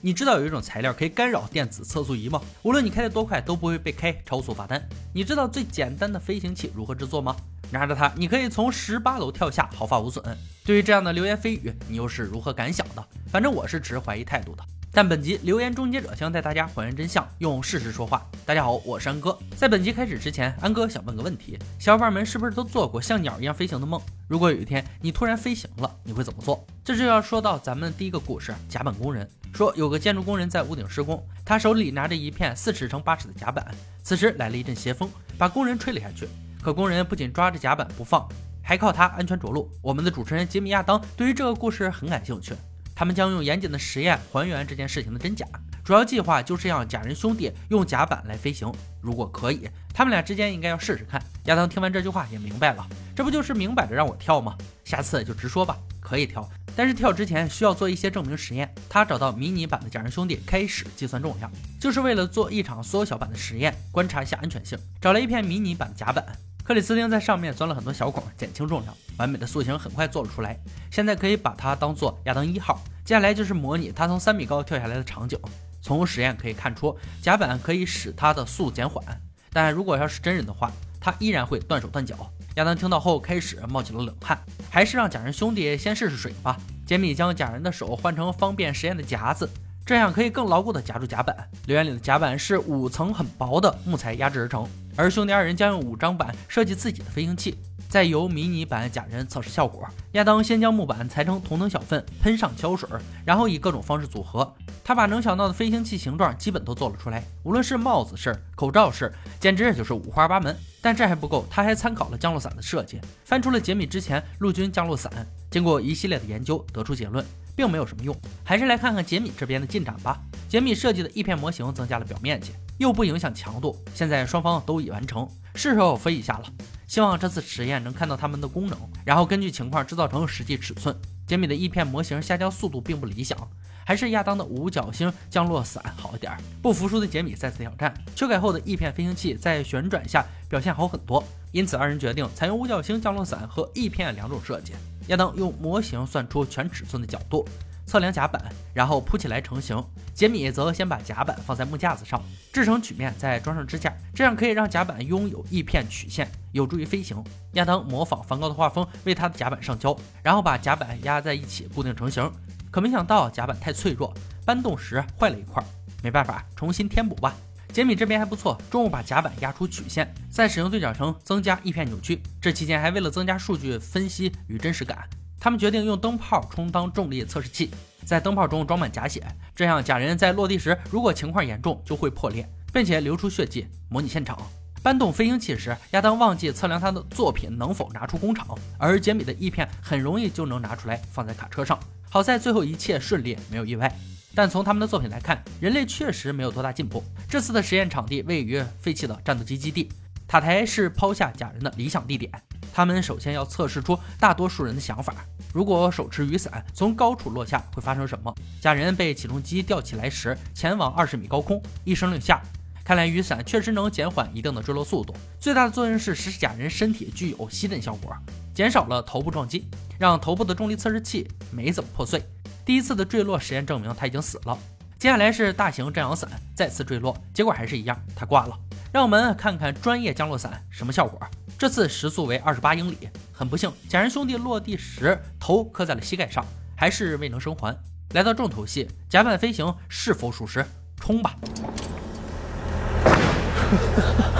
你知道有一种材料可以干扰电子测速仪吗？无论你开得多快，都不会被开超速罚单。你知道最简单的飞行器如何制作吗？拿着它，你可以从十八楼跳下，毫发无损。对于这样的流言蜚语，你又是如何感想的？反正我是持怀疑态度的。但本集留言终结者将带大家还原真相，用事实说话。大家好，我是安哥。在本集开始之前，安哥想问个问题：小伙伴们是不是都做过像鸟一样飞行的梦？如果有一天你突然飞行了，你会怎么做？这就要说到咱们第一个故事——甲板工人。说有个建筑工人在屋顶施工，他手里拿着一片四尺乘八尺的甲板。此时来了一阵斜风，把工人吹了下去。可工人不仅抓着甲板不放，还靠它安全着陆。我们的主持人杰米亚当对于这个故事很感兴趣。他们将用严谨的实验还原这件事情的真假，主要计划就是让假人兄弟用甲板来飞行。如果可以，他们俩之间应该要试试看。亚当听完这句话也明白了，这不就是明摆着让我跳吗？下次就直说吧，可以跳，但是跳之前需要做一些证明实验。他找到迷你版的假人兄弟，开始计算重量，就是为了做一场缩小版的实验，观察一下安全性。找了一片迷你版的甲板。克里斯汀在上面钻了很多小孔，减轻重量。完美的塑形很快做了出来，现在可以把它当做亚当一号。接下来就是模拟他从三米高跳下来的场景。从实验可以看出，甲板可以使他的速减缓，但如果要是真人的话，他依然会断手断脚。亚当听到后开始冒起了冷汗，还是让假人兄弟先试试水吧。杰米将假人的手换成方便实验的夹子。这样可以更牢固的夹住甲板。留言里的甲板是五层很薄的木材压制而成，而兄弟二人将用五张板设计自己的飞行器，再由迷你版假人测试效果。亚当先将木板裁成同等小份，喷上胶水，然后以各种方式组合。他把能想到的飞行器形状基本都做了出来，无论是帽子式、口罩式，简直就是五花八门。但这还不够，他还参考了降落伞的设计，翻出了杰米之前陆军降落伞，经过一系列的研究，得出结论。并没有什么用，还是来看看杰米这边的进展吧。杰米设计的翼片模型增加了表面积，又不影响强度。现在双方都已完成，是时候飞一下了。希望这次实验能看到它们的功能，然后根据情况制造成实际尺寸。杰米的翼片模型下降速度并不理想，还是亚当的五角星降落伞好一点。不服输的杰米再次挑战，修改后的翼片飞行器在旋转下表现好很多，因此二人决定采用五角星降落伞和翼片两种设计。亚当用模型算出全尺寸的角度，测量甲板，然后铺起来成型。杰米则先把甲板放在木架子上，制成曲面，再装上支架，这样可以让甲板拥有一片曲线，有助于飞行。亚当模仿梵高的画风，为他的甲板上胶，然后把甲板压在一起固定成型。可没想到甲板太脆弱，搬动时坏了一块，没办法，重新填补吧。杰米这边还不错，中午把甲板压出曲线，再使用对角绳增加翼片扭曲。这期间还为了增加数据分析与真实感，他们决定用灯泡充当重力测试器，在灯泡中装满假血，这样假人在落地时如果情况严重就会破裂，并且流出血迹。模拟现场搬动飞行器时，亚当忘记测量他的作品能否拿出工厂，而杰米的翼片很容易就能拿出来放在卡车上。好在最后一切顺利，没有意外。但从他们的作品来看，人类确实没有多大进步。这次的实验场地位于废弃的战斗机基地，塔台是抛下假人的理想地点。他们首先要测试出大多数人的想法：如果手持雨伞从高处落下会发生什么？假人被起重机吊起来时，前往二十米高空，一声令下。看来雨伞确实能减缓一定的坠落速度，最大的作用是使假人身体具有吸震效果，减少了头部撞击，让头部的重力测试器没怎么破碎。第一次的坠落实验证明他已经死了。接下来是大型遮阳伞再次坠落，结果还是一样，他挂了。让我们看看专业降落伞什么效果。这次时速为二十八英里。很不幸，假人兄弟落地时头磕在了膝盖上，还是未能生还。来到重头戏，甲板飞行是否属实？冲吧！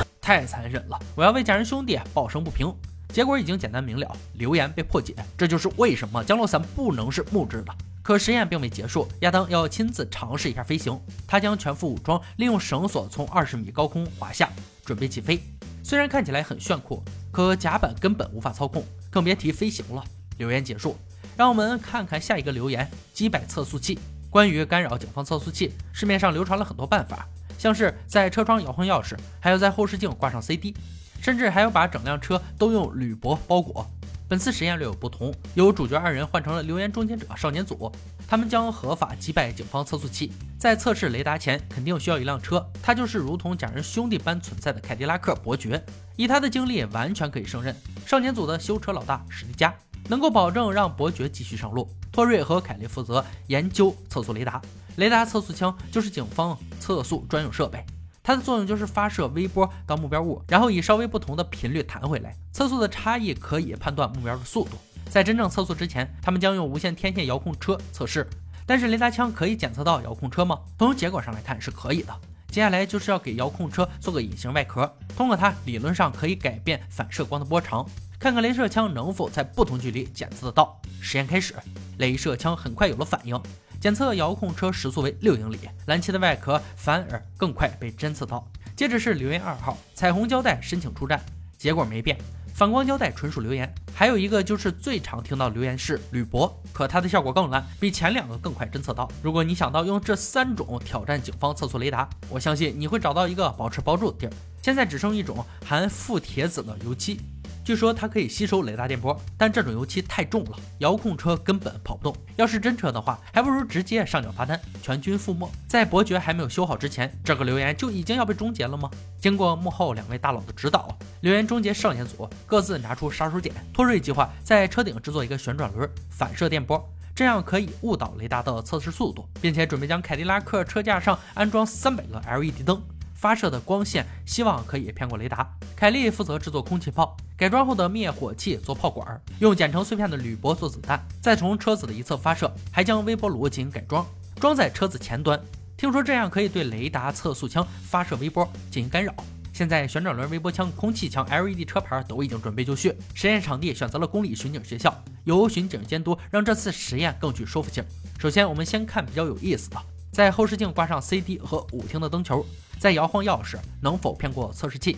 太残忍了，我要为假人兄弟抱声不平。结果已经简单明了，留言被破解，这就是为什么降落伞不能是木质的。可实验并未结束，亚当要亲自尝试一下飞行。他将全副武装，利用绳索从二十米高空滑下，准备起飞。虽然看起来很炫酷，可甲板根本无法操控，更别提飞行了。留言结束，让我们看看下一个留言：击败测速器。关于干扰警方测速器，市面上流传了很多办法，像是在车窗摇晃钥匙，还有在后视镜挂上 CD，甚至还有把整辆车都用铝箔包裹。本次实验略有不同，由主角二人换成了留言终结者少年组，他们将合法击败警方测速器。在测试雷达前，肯定需要一辆车，它就是如同假人兄弟般存在的凯迪拉克伯爵。以他的经历，完全可以胜任少年组的修车老大史蒂加，能够保证让伯爵继续上路。托瑞和凯利负责研究测速雷达，雷达测速枪就是警方测速专用设备，它的作用就是发射微波到目标物，然后以稍微不同的频率弹回来。测速的差异可以判断目标的速度。在真正测速之前，他们将用无线天线遥控车测试。但是雷达枪可以检测到遥控车吗？从结果上来看是可以的。接下来就是要给遥控车做个隐形外壳，通过它理论上可以改变反射光的波长，看看镭射枪能否在不同距离检测得到。实验开始，镭射枪很快有了反应，检测遥控车时速为六英里，蓝漆的外壳反而更快被侦测到。接着是留言二号，彩虹胶带申请出战，结果没变。反光胶带纯属留言，还有一个就是最常听到留言是铝箔，可它的效果更烂，比前两个更快侦测到。如果你想到用这三种挑战警方测速雷达，我相信你会找到一个保持包住的地儿。现在只剩一种含负铁子的油漆。据说它可以吸收雷达电波，但这种油漆太重了，遥控车根本跑不动。要是真车的话，还不如直接上缴罚单，全军覆没。在伯爵还没有修好之前，这个留言就已经要被终结了吗？经过幕后两位大佬的指导，留言终结少年组各自拿出杀手锏。托瑞计划在车顶制作一个旋转轮，反射电波，这样可以误导雷达的测试速度，并且准备将凯迪拉克车架上安装三百个 LED 灯。发射的光线希望可以骗过雷达。凯利负责制作空气炮，改装后的灭火器做炮管，用剪成碎片的铝箔做子弹，再从车子的一侧发射，还将微波炉进行改装，装在车子前端。听说这样可以对雷达测速枪发射微波进行干扰。现在旋转轮微波枪、空气枪、LED 车牌都已经准备就绪。实验场地选择了公立巡警学校，由巡警监督，让这次实验更具说服性。首先，我们先看比较有意思的，在后视镜挂上 CD 和舞厅的灯球。再摇晃钥匙，能否骗过测试器？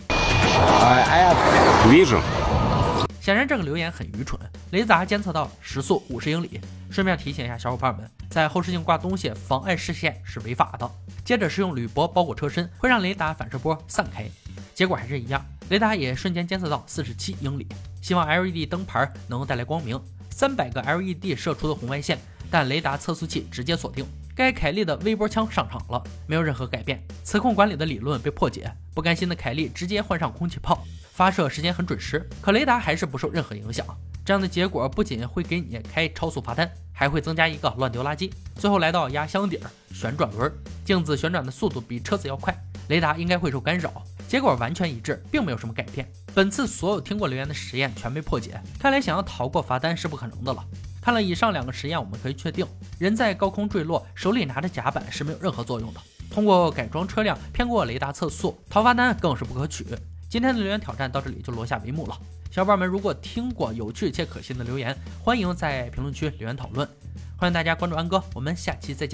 显然这个留言很愚蠢。雷达监测到时速五十英里。顺便提醒一下小伙伴们，在后视镜挂东西妨碍视线是违法的。接着是用铝箔包裹车身，会让雷达反射波散开。结果还是一样，雷达也瞬间监测到四十七英里。希望 LED 灯牌能带来光明。三百个 LED 射出的红外线，但雷达测速器直接锁定。该凯利的微波枪上场了，没有任何改变。磁控管理的理论被破解，不甘心的凯利直接换上空气炮，发射时间很准时，可雷达还是不受任何影响。这样的结果不仅会给你开超速罚单，还会增加一个乱丢垃圾。最后来到压箱底儿，旋转轮，镜子旋转的速度比车子要快，雷达应该会受干扰。结果完全一致，并没有什么改变。本次所有听过留言的实验全被破解，看来想要逃过罚单是不可能的了。看了以上两个实验，我们可以确定，人在高空坠落，手里拿着甲板是没有任何作用的。通过改装车辆偏过雷达测速，逃罚单更是不可取。今天的留言挑战到这里就落下帷幕了。小伙伴们如果听过有趣且可信的留言，欢迎在评论区留言讨论。欢迎大家关注安哥，我们下期再见。